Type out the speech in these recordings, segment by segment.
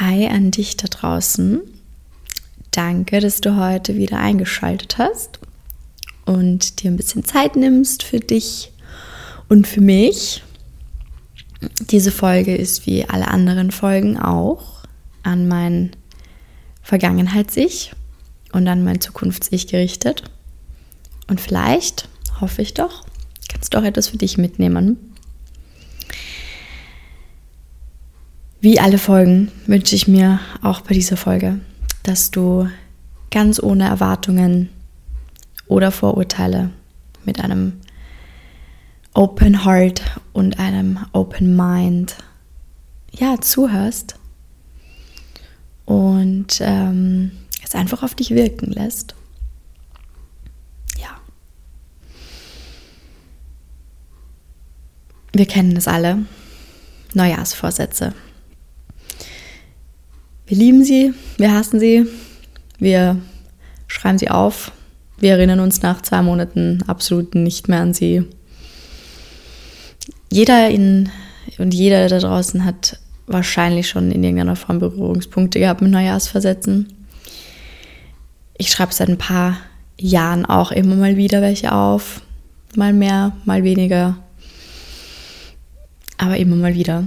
Hi an dich da draußen. Danke, dass du heute wieder eingeschaltet hast und dir ein bisschen Zeit nimmst für dich und für mich. Diese Folge ist wie alle anderen Folgen auch an mein Vergangenheits-Ich und an mein Zukunfts-Ich gerichtet. Und vielleicht, hoffe ich doch, kannst du auch etwas für dich mitnehmen. Wie alle Folgen wünsche ich mir auch bei dieser Folge, dass du ganz ohne Erwartungen oder Vorurteile mit einem Open Heart und einem Open Mind ja zuhörst und ähm, es einfach auf dich wirken lässt. Ja. Wir kennen es alle. Neujahrsvorsätze. Wir lieben sie, wir hassen sie, wir schreiben sie auf, wir erinnern uns nach zwei Monaten absolut nicht mehr an sie. Jeder in, und jeder da draußen hat wahrscheinlich schon in irgendeiner Form Berührungspunkte gehabt mit Neujahrsversetzen. Ich schreibe seit ein paar Jahren auch immer mal wieder welche auf. Mal mehr, mal weniger. Aber immer mal wieder.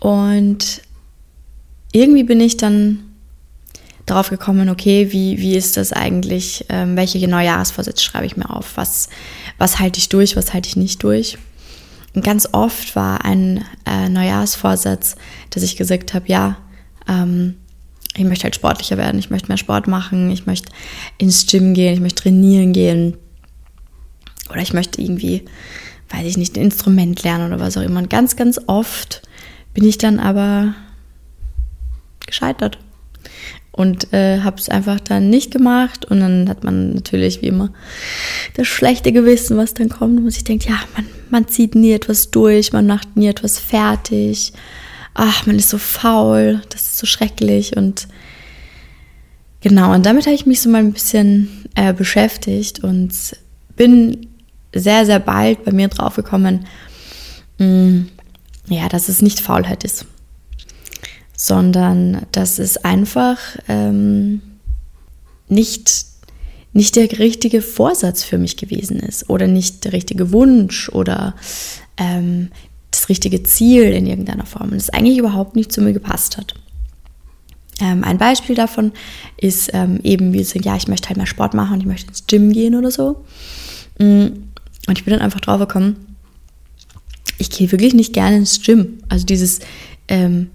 Und irgendwie bin ich dann darauf gekommen, okay, wie, wie ist das eigentlich, ähm, welche Neujahrsvorsätze schreibe ich mir auf, was, was halte ich durch, was halte ich nicht durch. Und ganz oft war ein äh, Neujahrsvorsatz, dass ich gesagt habe, ja, ähm, ich möchte halt sportlicher werden, ich möchte mehr Sport machen, ich möchte ins Gym gehen, ich möchte trainieren gehen oder ich möchte irgendwie, weiß ich nicht, ein Instrument lernen oder was auch immer. Und ganz, ganz oft bin ich dann aber gescheitert. Und äh, habe es einfach dann nicht gemacht. Und dann hat man natürlich wie immer das schlechte Gewissen, was dann kommt. Und sich denkt, ja, man, man zieht nie etwas durch, man macht nie etwas fertig. Ach, man ist so faul, das ist so schrecklich. Und genau, und damit habe ich mich so mal ein bisschen äh, beschäftigt und bin sehr, sehr bald bei mir draufgekommen, mm, ja, dass es nicht Faulheit ist sondern dass es einfach ähm, nicht, nicht der richtige Vorsatz für mich gewesen ist oder nicht der richtige Wunsch oder ähm, das richtige Ziel in irgendeiner Form und es eigentlich überhaupt nicht zu mir gepasst hat. Ähm, ein Beispiel davon ist ähm, eben, wie so, ja, ich möchte halt mehr Sport machen und ich möchte ins Gym gehen oder so. Mm, und ich bin dann einfach drauf gekommen, ich gehe wirklich nicht gerne ins Gym. Also dieses, ähm,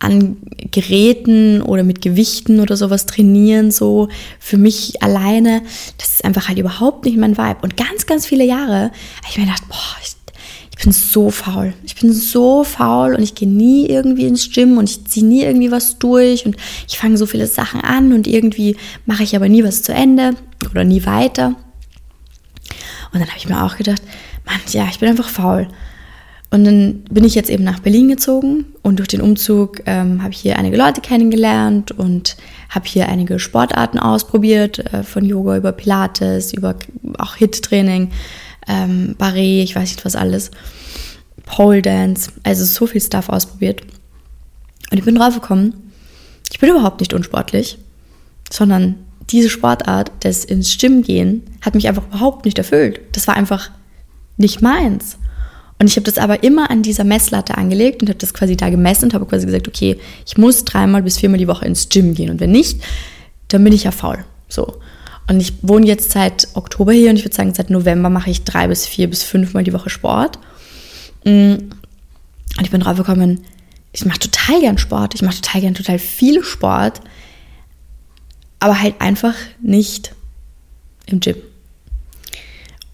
an Geräten oder mit Gewichten oder sowas trainieren, so für mich alleine, das ist einfach halt überhaupt nicht mein Vibe. Und ganz, ganz viele Jahre habe ich mir gedacht, boah, ich, ich bin so faul. Ich bin so faul und ich gehe nie irgendwie ins Gym und ich ziehe nie irgendwie was durch und ich fange so viele Sachen an und irgendwie mache ich aber nie was zu Ende oder nie weiter. Und dann habe ich mir auch gedacht, Mann, ja, ich bin einfach faul. Und dann bin ich jetzt eben nach Berlin gezogen und durch den Umzug ähm, habe ich hier einige Leute kennengelernt und habe hier einige Sportarten ausprobiert, äh, von Yoga über Pilates, über auch Hit-Training, ähm, Barré, ich weiß nicht was alles, Pole Dance, also so viel Stuff ausprobiert. Und ich bin drauf gekommen, ich bin überhaupt nicht unsportlich, sondern diese Sportart, das ins Gym gehen, hat mich einfach überhaupt nicht erfüllt. Das war einfach nicht meins. Und ich habe das aber immer an dieser Messlatte angelegt und habe das quasi da gemessen und habe quasi gesagt, okay, ich muss dreimal bis viermal die Woche ins Gym gehen. Und wenn nicht, dann bin ich ja faul. So. Und ich wohne jetzt seit Oktober hier und ich würde sagen, seit November mache ich drei bis vier bis fünfmal die Woche Sport. Mm. Und ich bin drauf gekommen, ich mache total gern Sport. Ich mache total gern total viel Sport. Aber halt einfach nicht im Gym.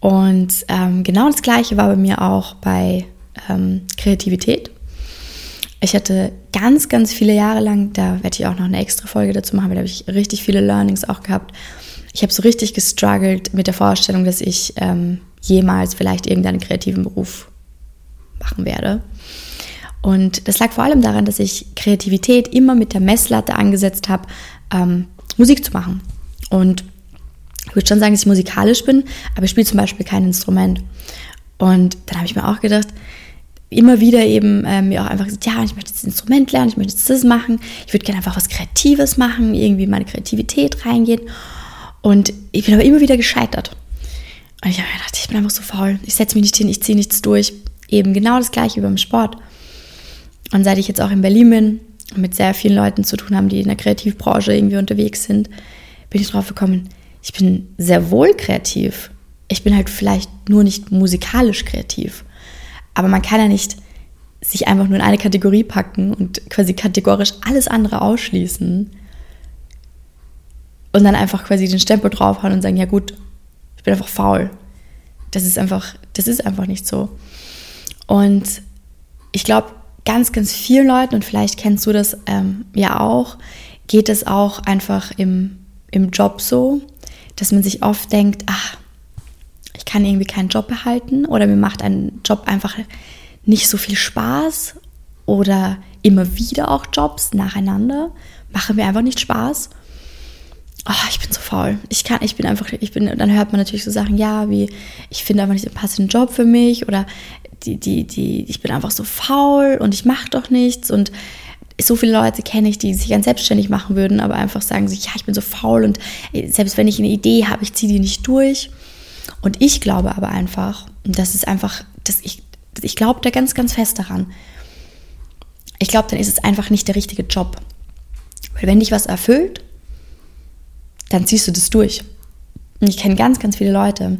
Und ähm, genau das Gleiche war bei mir auch bei ähm, Kreativität. Ich hatte ganz, ganz viele Jahre lang, da werde ich auch noch eine extra Folge dazu machen, weil da habe ich richtig viele Learnings auch gehabt. Ich habe so richtig gestruggelt mit der Vorstellung, dass ich ähm, jemals vielleicht irgendeinen kreativen Beruf machen werde. Und das lag vor allem daran, dass ich Kreativität immer mit der Messlatte angesetzt habe, ähm, Musik zu machen. Und ich würde schon sagen, dass ich musikalisch bin, aber ich spiele zum Beispiel kein Instrument. Und dann habe ich mir auch gedacht, immer wieder eben äh, mir auch einfach gesagt, ja, ich möchte das Instrument lernen, ich möchte das machen, ich würde gerne einfach was Kreatives machen, irgendwie meine Kreativität reingehen. Und ich bin aber immer wieder gescheitert. Und ich habe mir gedacht, ich bin einfach so faul, ich setze mich nicht hin, ich ziehe nichts durch. Eben genau das gleiche wie beim Sport. Und seit ich jetzt auch in Berlin bin und mit sehr vielen Leuten zu tun haben, die in der Kreativbranche irgendwie unterwegs sind, bin ich drauf gekommen, ich bin sehr wohl kreativ. Ich bin halt vielleicht nur nicht musikalisch kreativ. Aber man kann ja nicht sich einfach nur in eine Kategorie packen und quasi kategorisch alles andere ausschließen und dann einfach quasi den Stempel draufhauen und sagen, ja gut, ich bin einfach faul. Das ist einfach, das ist einfach nicht so. Und ich glaube, ganz, ganz vielen Leuten, und vielleicht kennst du das ähm, ja auch, geht es auch einfach im, im Job so, dass man sich oft denkt, ach, ich kann irgendwie keinen Job behalten oder mir macht ein Job einfach nicht so viel Spaß oder immer wieder auch Jobs nacheinander machen mir einfach nicht Spaß. Oh, ich bin so faul. Ich kann, ich bin einfach, ich bin, dann hört man natürlich so Sachen, ja, wie, ich finde einfach nicht den passenden Job für mich oder die, die, die, ich bin einfach so faul und ich mache doch nichts und so viele Leute kenne ich, die sich ganz selbstständig machen würden, aber einfach sagen sich, ja, ich bin so faul und selbst wenn ich eine Idee habe, ich ziehe die nicht durch. Und ich glaube aber einfach, das ist einfach, dass ich, ich glaube da ganz, ganz fest daran. Ich glaube, dann ist es einfach nicht der richtige Job. Weil wenn dich was erfüllt, dann ziehst du das durch. Und ich kenne ganz, ganz viele Leute,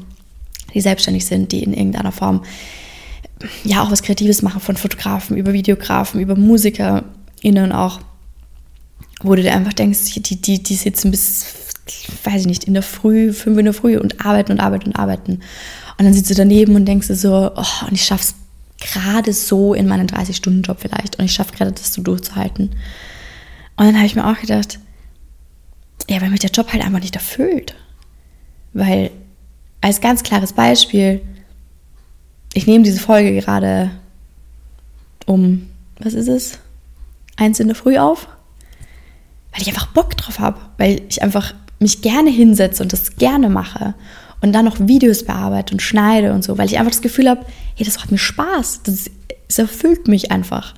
die selbstständig sind, die in irgendeiner Form ja auch was Kreatives machen, von Fotografen über Videografen, über MusikerInnen auch, wo du dir einfach denkst, die, die, die sitzen bis weiß ich nicht, in der Früh, fünf in der Früh und arbeiten und arbeiten und arbeiten. Und dann sitzt du daneben und denkst dir so, oh, und ich schaff's gerade so in meinen 30-Stunden-Job vielleicht und ich schaffe gerade das so durchzuhalten. Und dann habe ich mir auch gedacht, ja, weil mich der Job halt einfach nicht erfüllt. Weil, als ganz klares Beispiel, ich nehme diese Folge gerade um, was ist es? Eins in der Früh auf, weil ich einfach Bock drauf habe, weil ich einfach mich gerne hinsetze und das gerne mache und dann noch Videos bearbeite und schneide und so, weil ich einfach das Gefühl habe, hey, das macht mir Spaß, das, das erfüllt mich einfach.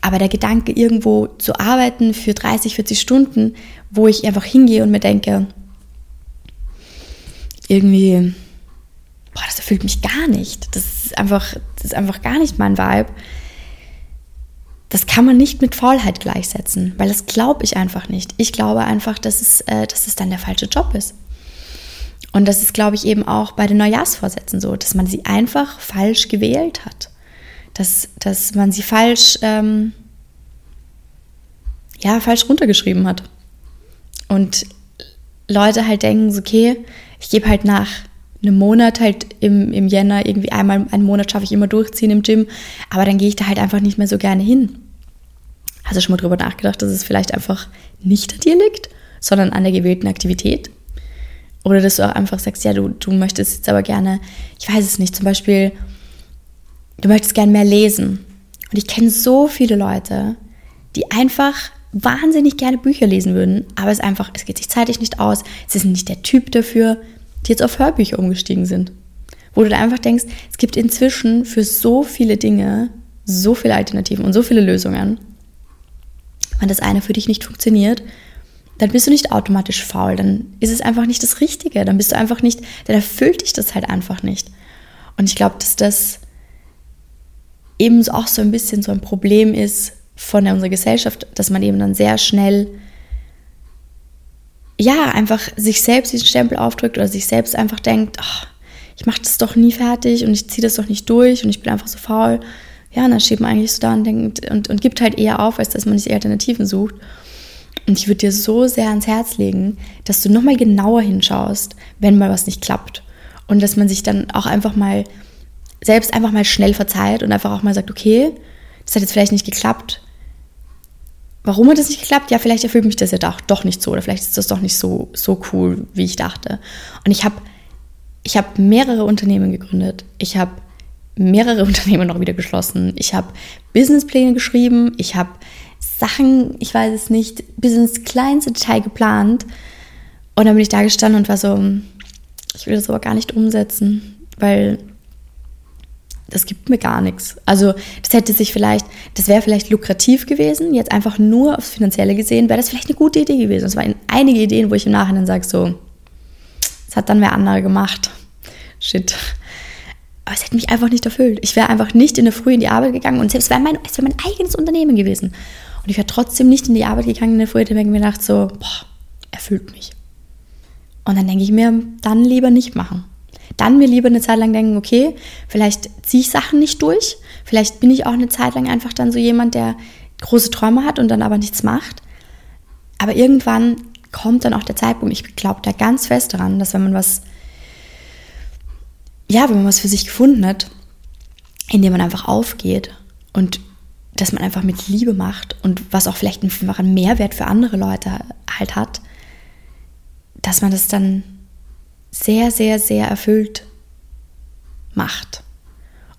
Aber der Gedanke, irgendwo zu arbeiten für 30, 40 Stunden, wo ich einfach hingehe und mir denke, irgendwie, boah, das erfüllt mich gar nicht. Das ist einfach, das ist einfach gar nicht mein Vibe das kann man nicht mit Faulheit gleichsetzen, weil das glaube ich einfach nicht. Ich glaube einfach, dass es, äh, dass es dann der falsche Job ist. Und das ist, glaube ich, eben auch bei den Neujahrsvorsätzen so, dass man sie einfach falsch gewählt hat. Dass, dass man sie falsch, ähm, ja, falsch runtergeschrieben hat. Und Leute halt denken, okay, ich gebe halt nach einem Monat halt im, im Jänner irgendwie einmal einen Monat schaffe ich immer durchziehen im Gym, aber dann gehe ich da halt einfach nicht mehr so gerne hin. Hast du schon mal drüber nachgedacht, dass es vielleicht einfach nicht an dir liegt, sondern an der gewählten Aktivität? Oder dass du auch einfach sagst, ja, du, du möchtest jetzt aber gerne, ich weiß es nicht, zum Beispiel, du möchtest gerne mehr lesen. Und ich kenne so viele Leute, die einfach wahnsinnig gerne Bücher lesen würden, aber es einfach, es geht sich zeitlich nicht aus, sie sind nicht der Typ dafür, die jetzt auf Hörbücher umgestiegen sind. Wo du da einfach denkst, es gibt inzwischen für so viele Dinge so viele Alternativen und so viele Lösungen wenn das eine für dich nicht funktioniert, dann bist du nicht automatisch faul, dann ist es einfach nicht das Richtige, dann bist du einfach nicht, dann erfüllt dich das halt einfach nicht. Und ich glaube, dass das eben auch so ein bisschen so ein Problem ist von unserer Gesellschaft, dass man eben dann sehr schnell ja, einfach sich selbst diesen Stempel aufdrückt oder sich selbst einfach denkt, oh, ich mache das doch nie fertig und ich ziehe das doch nicht durch und ich bin einfach so faul ja, und dann steht man eigentlich so da und denkt und, und gibt halt eher auf, als dass man sich Alternativen sucht. Und ich würde dir so sehr ans Herz legen, dass du nochmal genauer hinschaust, wenn mal was nicht klappt. Und dass man sich dann auch einfach mal selbst einfach mal schnell verzeiht und einfach auch mal sagt, okay, das hat jetzt vielleicht nicht geklappt. Warum hat das nicht geklappt? Ja, vielleicht erfüllt mich das ja doch, doch nicht so oder vielleicht ist das doch nicht so, so cool, wie ich dachte. Und ich habe ich hab mehrere Unternehmen gegründet. Ich habe mehrere Unternehmen noch wieder geschlossen. Ich habe Businesspläne geschrieben, ich habe Sachen, ich weiß es nicht, bis ins kleinste Detail geplant. Und dann bin ich da gestanden und war so, ich will das aber gar nicht umsetzen, weil das gibt mir gar nichts. Also das hätte sich vielleicht, das wäre vielleicht lukrativ gewesen, jetzt einfach nur aufs Finanzielle gesehen, wäre das vielleicht eine gute Idee gewesen. Es waren einige Ideen, wo ich im Nachhinein sage, so, das hat dann wer andere gemacht. Shit. Aber es hätte mich einfach nicht erfüllt. Ich wäre einfach nicht in der Früh in die Arbeit gegangen und selbst wäre mein, es wäre mein eigenes Unternehmen gewesen. Und ich wäre trotzdem nicht in die Arbeit gegangen in der Früh, hätte mir gedacht, so, boah, erfüllt mich. Und dann denke ich mir, dann lieber nicht machen. Dann mir lieber eine Zeit lang denken, okay, vielleicht ziehe ich Sachen nicht durch. Vielleicht bin ich auch eine Zeit lang einfach dann so jemand, der große Träume hat und dann aber nichts macht. Aber irgendwann kommt dann auch der Zeitpunkt, ich glaube da ganz fest daran, dass wenn man was, ja, wenn man was für sich gefunden hat, in dem man einfach aufgeht und dass man einfach mit Liebe macht und was auch vielleicht einen Mehrwert für andere Leute halt hat, dass man das dann sehr, sehr, sehr erfüllt macht.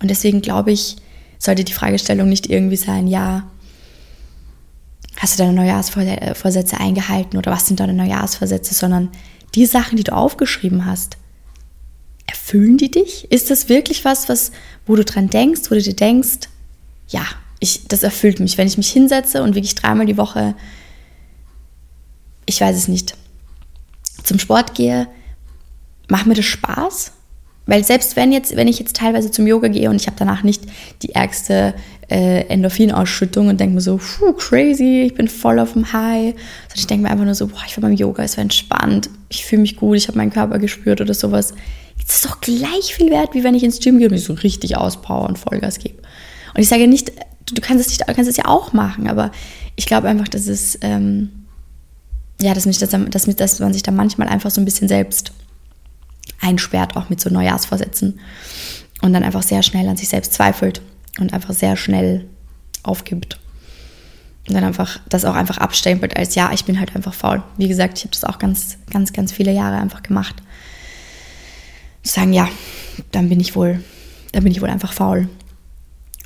Und deswegen glaube ich, sollte die Fragestellung nicht irgendwie sein, ja, hast du deine Neujahrsvorsätze eingehalten oder was sind deine Neujahrsvorsätze, sondern die Sachen, die du aufgeschrieben hast, erfüllen die dich? Ist das wirklich was, was, wo du dran denkst, wo du dir denkst, ja, ich, das erfüllt mich, wenn ich mich hinsetze und wirklich dreimal die Woche, ich weiß es nicht, zum Sport gehe, macht mir das Spaß? Weil selbst wenn jetzt, wenn ich jetzt teilweise zum Yoga gehe und ich habe danach nicht die ärgste äh, Endorphinausschüttung und denke mir so, puh, crazy, ich bin voll auf dem High. Sondern ich denke mir einfach nur so, boah, ich war beim Yoga, es war entspannt, ich fühle mich gut, ich habe meinen Körper gespürt oder sowas. Das ist doch gleich viel wert, wie wenn ich ins Gym gehe und mich so richtig auspower und Vollgas gebe. Und ich sage nicht, du, du kannst es nicht, kannst es ja auch machen, aber ich glaube einfach, dass es, ähm, ja, dass, mich das, dass, dass man sich da manchmal einfach so ein bisschen selbst einsperrt, auch mit so Neujahrsvorsätzen. Und dann einfach sehr schnell an sich selbst zweifelt und einfach sehr schnell aufgibt. Und dann einfach das auch einfach abstempelt als ja, ich bin halt einfach faul. Wie gesagt, ich habe das auch ganz, ganz, ganz viele Jahre einfach gemacht. Zu sagen, ja, dann bin ich wohl, dann bin ich wohl einfach faul.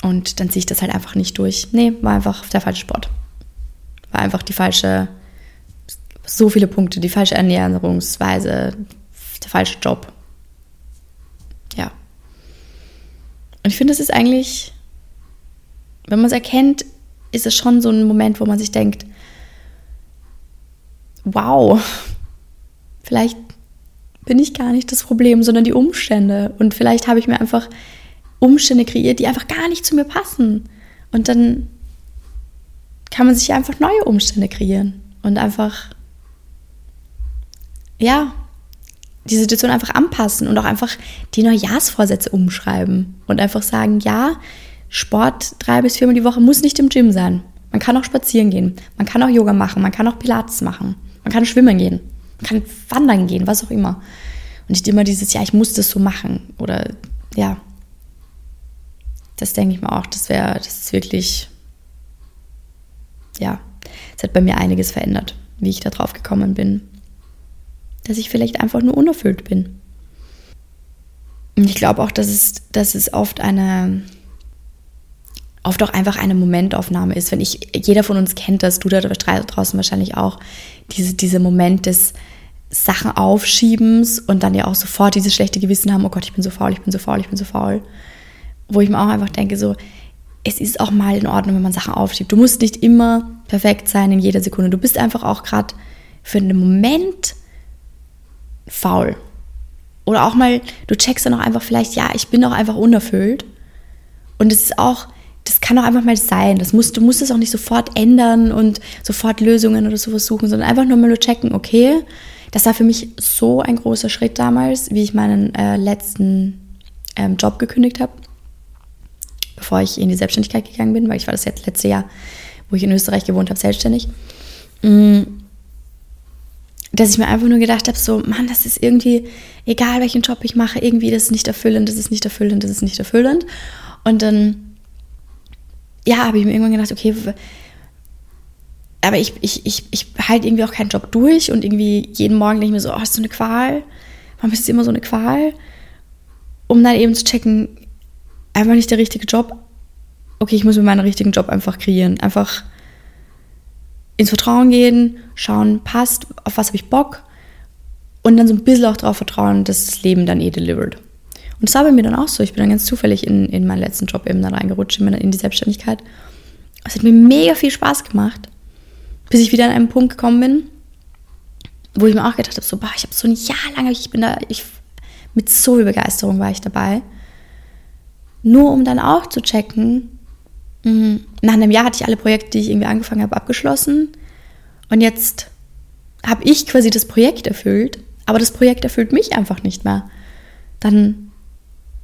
Und dann ziehe ich das halt einfach nicht durch. Nee, war einfach der falsche Sport. War einfach die falsche, so viele Punkte, die falsche Ernährungsweise, der falsche Job. Ja. Und ich finde, das ist eigentlich, wenn man es erkennt, ist es schon so ein Moment, wo man sich denkt, wow, vielleicht bin ich gar nicht das Problem, sondern die Umstände. Und vielleicht habe ich mir einfach Umstände kreiert, die einfach gar nicht zu mir passen. Und dann kann man sich einfach neue Umstände kreieren und einfach, ja, die Situation einfach anpassen und auch einfach die Neujahrsvorsätze umschreiben und einfach sagen, ja, Sport drei bis viermal die Woche muss nicht im Gym sein. Man kann auch spazieren gehen, man kann auch Yoga machen, man kann auch Pilates machen, man kann schwimmen gehen, man kann wandern gehen, was auch immer. Und nicht immer dieses, ja, ich muss das so machen oder ja. Das denke ich mir auch, das wäre, das ist wirklich, ja, es hat bei mir einiges verändert, wie ich da drauf gekommen bin dass ich vielleicht einfach nur unerfüllt bin. Und ich glaube auch, dass es, dass es oft eine, oft auch einfach eine Momentaufnahme ist. Wenn ich, jeder von uns kennt das, du da draußen wahrscheinlich auch, diese, diese Moment des Sachen aufschiebens und dann ja auch sofort dieses schlechte Gewissen haben, oh Gott, ich bin so faul, ich bin so faul, ich bin so faul. Wo ich mir auch einfach denke, so, es ist auch mal in Ordnung, wenn man Sachen aufschiebt. Du musst nicht immer perfekt sein in jeder Sekunde. Du bist einfach auch gerade für einen Moment faul. Oder auch mal, du checkst dann auch einfach vielleicht, ja, ich bin auch einfach unerfüllt. Und es ist auch, das kann auch einfach mal sein. Das musst, du musst es auch nicht sofort ändern und sofort Lösungen oder sowas suchen, sondern einfach nur mal nur checken, okay, das war für mich so ein großer Schritt damals, wie ich meinen äh, letzten ähm, Job gekündigt habe, bevor ich in die Selbstständigkeit gegangen bin, weil ich war das letzte Jahr, wo ich in Österreich gewohnt habe, selbstständig. Mm dass ich mir einfach nur gedacht habe, so, Mann, das ist irgendwie, egal welchen Job ich mache, irgendwie das ist nicht erfüllend, das ist nicht erfüllend, das ist nicht erfüllend. Und dann, ja, habe ich mir irgendwann gedacht, okay, aber ich, ich, ich, ich halte irgendwie auch keinen Job durch und irgendwie jeden Morgen denke ich mir so, oh, ist so eine Qual? Warum ist es immer so eine Qual? Um dann eben zu checken, einfach nicht der richtige Job. Okay, ich muss mir meinen richtigen Job einfach kreieren. Einfach ins Vertrauen gehen, schauen, passt, auf was habe ich Bock und dann so ein bisschen auch darauf vertrauen, dass das Leben dann eh delivert. Und das war bei mir dann auch so. Ich bin dann ganz zufällig in, in meinen letzten Job eben dann reingerutscht, in, die Selbstständigkeit. Es hat mir mega viel Spaß gemacht, bis ich wieder an einen Punkt gekommen bin, wo ich mir auch gedacht habe, so, boah, ich habe so ein Jahr lang, ich bin da, ich, mit so viel Begeisterung war ich dabei. Nur um dann auch zu checken, nach einem Jahr hatte ich alle Projekte, die ich irgendwie angefangen habe, abgeschlossen. Und jetzt habe ich quasi das Projekt erfüllt, aber das Projekt erfüllt mich einfach nicht mehr. Dann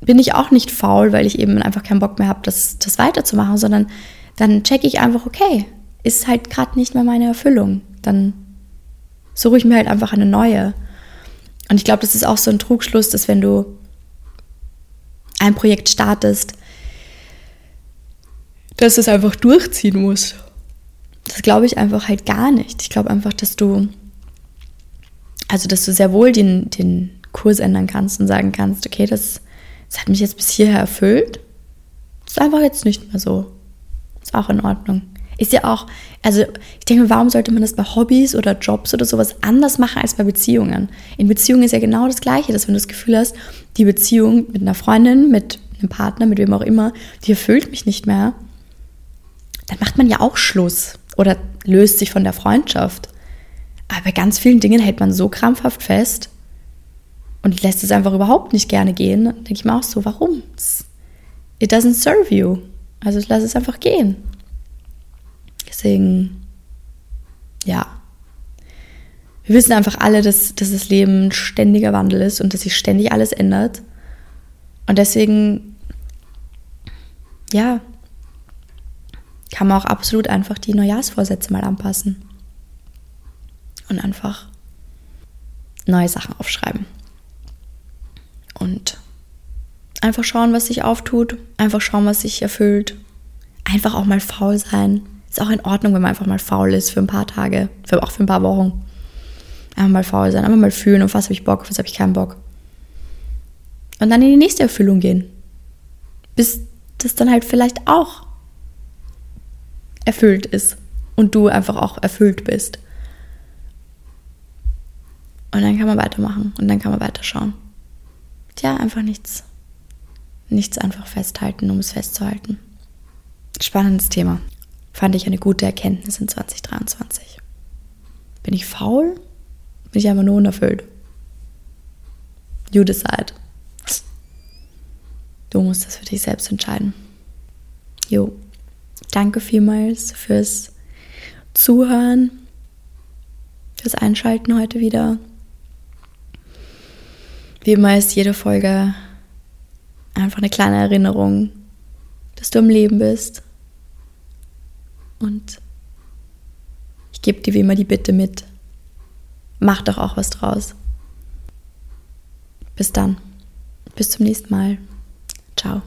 bin ich auch nicht faul, weil ich eben einfach keinen Bock mehr habe, das, das weiterzumachen, sondern dann checke ich einfach, okay, ist halt gerade nicht mehr meine Erfüllung. Dann suche ich mir halt einfach eine neue. Und ich glaube, das ist auch so ein Trugschluss, dass wenn du ein Projekt startest, dass du es einfach durchziehen musst. Das glaube ich einfach halt gar nicht. Ich glaube einfach, dass du, also dass du sehr wohl den, den Kurs ändern kannst und sagen kannst, okay, das, das hat mich jetzt bis hierher erfüllt. Das ist einfach jetzt nicht mehr so. Ist auch in Ordnung. Ist ja auch, also ich denke, warum sollte man das bei Hobbys oder Jobs oder sowas anders machen als bei Beziehungen? In Beziehungen ist ja genau das Gleiche, dass wenn du das Gefühl hast, die Beziehung mit einer Freundin, mit einem Partner, mit wem auch immer, die erfüllt mich nicht mehr, dann macht man ja auch Schluss oder löst sich von der Freundschaft. Aber bei ganz vielen Dingen hält man so krampfhaft fest und lässt es einfach überhaupt nicht gerne gehen. Dann denke ich mir auch so, warum? It doesn't serve you. Also lass es einfach gehen. Deswegen, ja. Wir wissen einfach alle, dass, dass das Leben ein ständiger Wandel ist und dass sich ständig alles ändert. Und deswegen, ja, kann man auch absolut einfach die Neujahrsvorsätze mal anpassen. Und einfach neue Sachen aufschreiben. Und einfach schauen, was sich auftut. Einfach schauen, was sich erfüllt. Einfach auch mal faul sein. Ist auch in Ordnung, wenn man einfach mal faul ist für ein paar Tage, für, auch für ein paar Wochen. Einfach mal faul sein, einfach mal fühlen, auf was habe ich Bock, auf was habe ich keinen Bock. Und dann in die nächste Erfüllung gehen. Bis das dann halt vielleicht auch erfüllt ist und du einfach auch erfüllt bist. Und dann kann man weitermachen und dann kann man weiterschauen. Tja, einfach nichts. Nichts einfach festhalten, um es festzuhalten. Spannendes Thema fand ich eine gute Erkenntnis in 2023. Bin ich faul? Bin ich einfach nur unerfüllt? You decide. Du musst das für dich selbst entscheiden. Jo, danke vielmals fürs Zuhören, fürs Einschalten heute wieder. Wie immer ist jede Folge einfach eine kleine Erinnerung, dass du im Leben bist, und ich gebe dir wie immer die Bitte mit. Mach doch auch was draus. Bis dann. Bis zum nächsten Mal. Ciao.